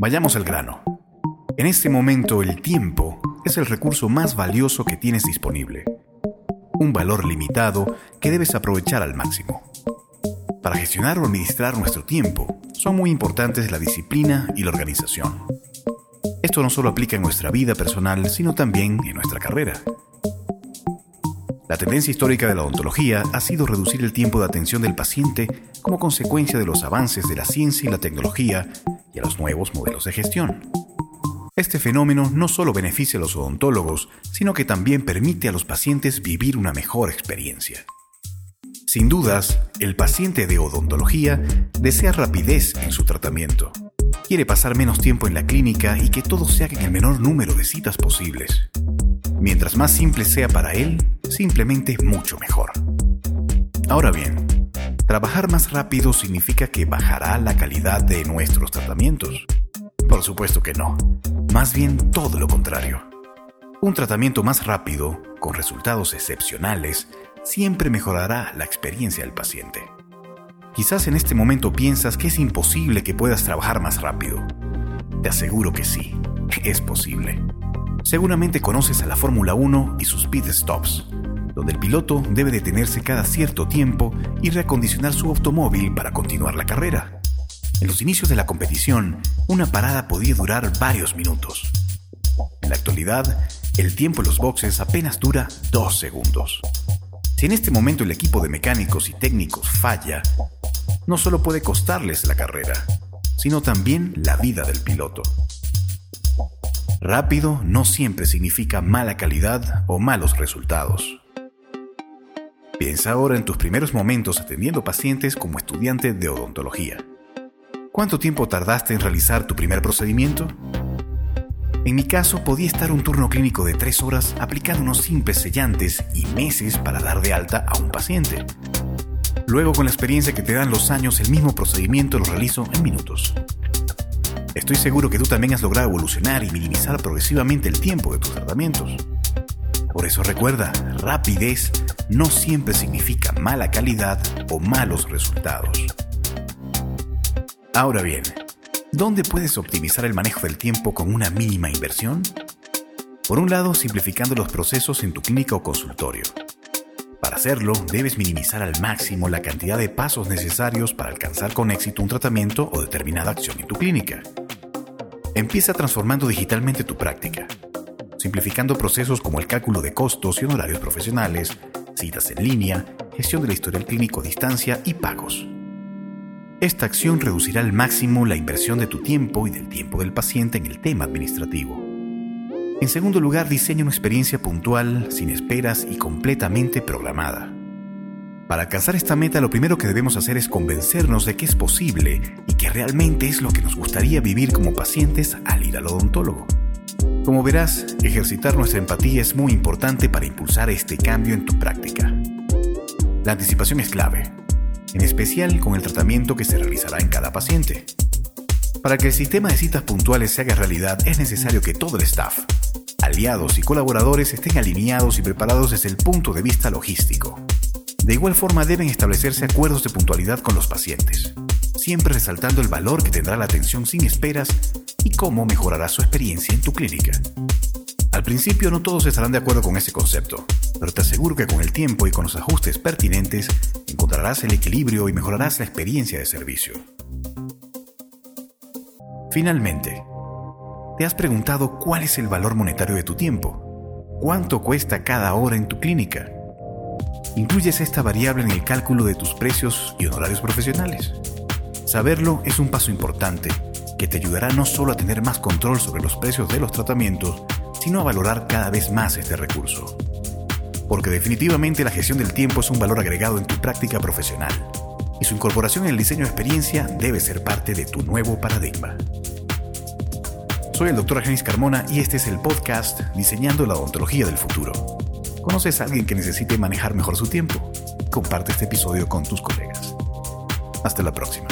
Vayamos al grano. En este momento el tiempo es el recurso más valioso que tienes disponible. Un valor limitado que debes aprovechar al máximo. Para gestionar o administrar nuestro tiempo son muy importantes la disciplina y la organización. Esto no solo aplica en nuestra vida personal, sino también en nuestra carrera. La tendencia histórica de la odontología ha sido reducir el tiempo de atención del paciente como consecuencia de los avances de la ciencia y la tecnología los nuevos modelos de gestión. Este fenómeno no solo beneficia a los odontólogos, sino que también permite a los pacientes vivir una mejor experiencia. Sin dudas, el paciente de odontología desea rapidez en su tratamiento. Quiere pasar menos tiempo en la clínica y que todo se haga en el menor número de citas posibles. Mientras más simple sea para él, simplemente mucho mejor. Ahora bien, trabajar más rápido significa que bajará la calidad de nuestros tratamientos. Por supuesto que no. Más bien todo lo contrario. Un tratamiento más rápido, con resultados excepcionales, siempre mejorará la experiencia del paciente. Quizás en este momento piensas que es imposible que puedas trabajar más rápido. Te aseguro que sí, es posible. Seguramente conoces a la Fórmula 1 y sus pit stops, donde el piloto debe detenerse cada cierto tiempo y reacondicionar su automóvil para continuar la carrera. En los inicios de la competición, una parada podía durar varios minutos. En la actualidad, el tiempo en los boxes apenas dura dos segundos. Si en este momento el equipo de mecánicos y técnicos falla, no solo puede costarles la carrera, sino también la vida del piloto. Rápido no siempre significa mala calidad o malos resultados. Piensa ahora en tus primeros momentos atendiendo pacientes como estudiante de odontología. ¿Cuánto tiempo tardaste en realizar tu primer procedimiento? En mi caso, podía estar un turno clínico de tres horas aplicando unos simples sellantes y meses para dar de alta a un paciente. Luego, con la experiencia que te dan los años, el mismo procedimiento lo realizo en minutos. Estoy seguro que tú también has logrado evolucionar y minimizar progresivamente el tiempo de tus tratamientos. Por eso recuerda, rapidez no siempre significa mala calidad o malos resultados. Ahora bien, ¿dónde puedes optimizar el manejo del tiempo con una mínima inversión? Por un lado, simplificando los procesos en tu clínica o consultorio. Para hacerlo, debes minimizar al máximo la cantidad de pasos necesarios para alcanzar con éxito un tratamiento o determinada acción en tu clínica. Empieza transformando digitalmente tu práctica, simplificando procesos como el cálculo de costos y honorarios profesionales, citas en línea, gestión del historial clínico a distancia y pagos. Esta acción reducirá al máximo la inversión de tu tiempo y del tiempo del paciente en el tema administrativo. En segundo lugar, diseña una experiencia puntual, sin esperas y completamente programada. Para alcanzar esta meta, lo primero que debemos hacer es convencernos de que es posible y que realmente es lo que nos gustaría vivir como pacientes al ir al odontólogo. Como verás, ejercitar nuestra empatía es muy importante para impulsar este cambio en tu práctica. La anticipación es clave en especial con el tratamiento que se realizará en cada paciente. Para que el sistema de citas puntuales se haga realidad es necesario que todo el staff, aliados y colaboradores estén alineados y preparados desde el punto de vista logístico. De igual forma deben establecerse acuerdos de puntualidad con los pacientes, siempre resaltando el valor que tendrá la atención sin esperas y cómo mejorará su experiencia en tu clínica. Al principio no todos estarán de acuerdo con ese concepto, pero te aseguro que con el tiempo y con los ajustes pertinentes encontrarás el equilibrio y mejorarás la experiencia de servicio. Finalmente, ¿te has preguntado cuál es el valor monetario de tu tiempo? ¿Cuánto cuesta cada hora en tu clínica? ¿Incluyes esta variable en el cálculo de tus precios y honorarios profesionales? Saberlo es un paso importante que te ayudará no solo a tener más control sobre los precios de los tratamientos, sino a valorar cada vez más este recurso. Porque definitivamente la gestión del tiempo es un valor agregado en tu práctica profesional, y su incorporación en el diseño de experiencia debe ser parte de tu nuevo paradigma. Soy el Dr. Argenis Carmona y este es el podcast Diseñando la Odontología del Futuro. ¿Conoces a alguien que necesite manejar mejor su tiempo? Comparte este episodio con tus colegas. Hasta la próxima.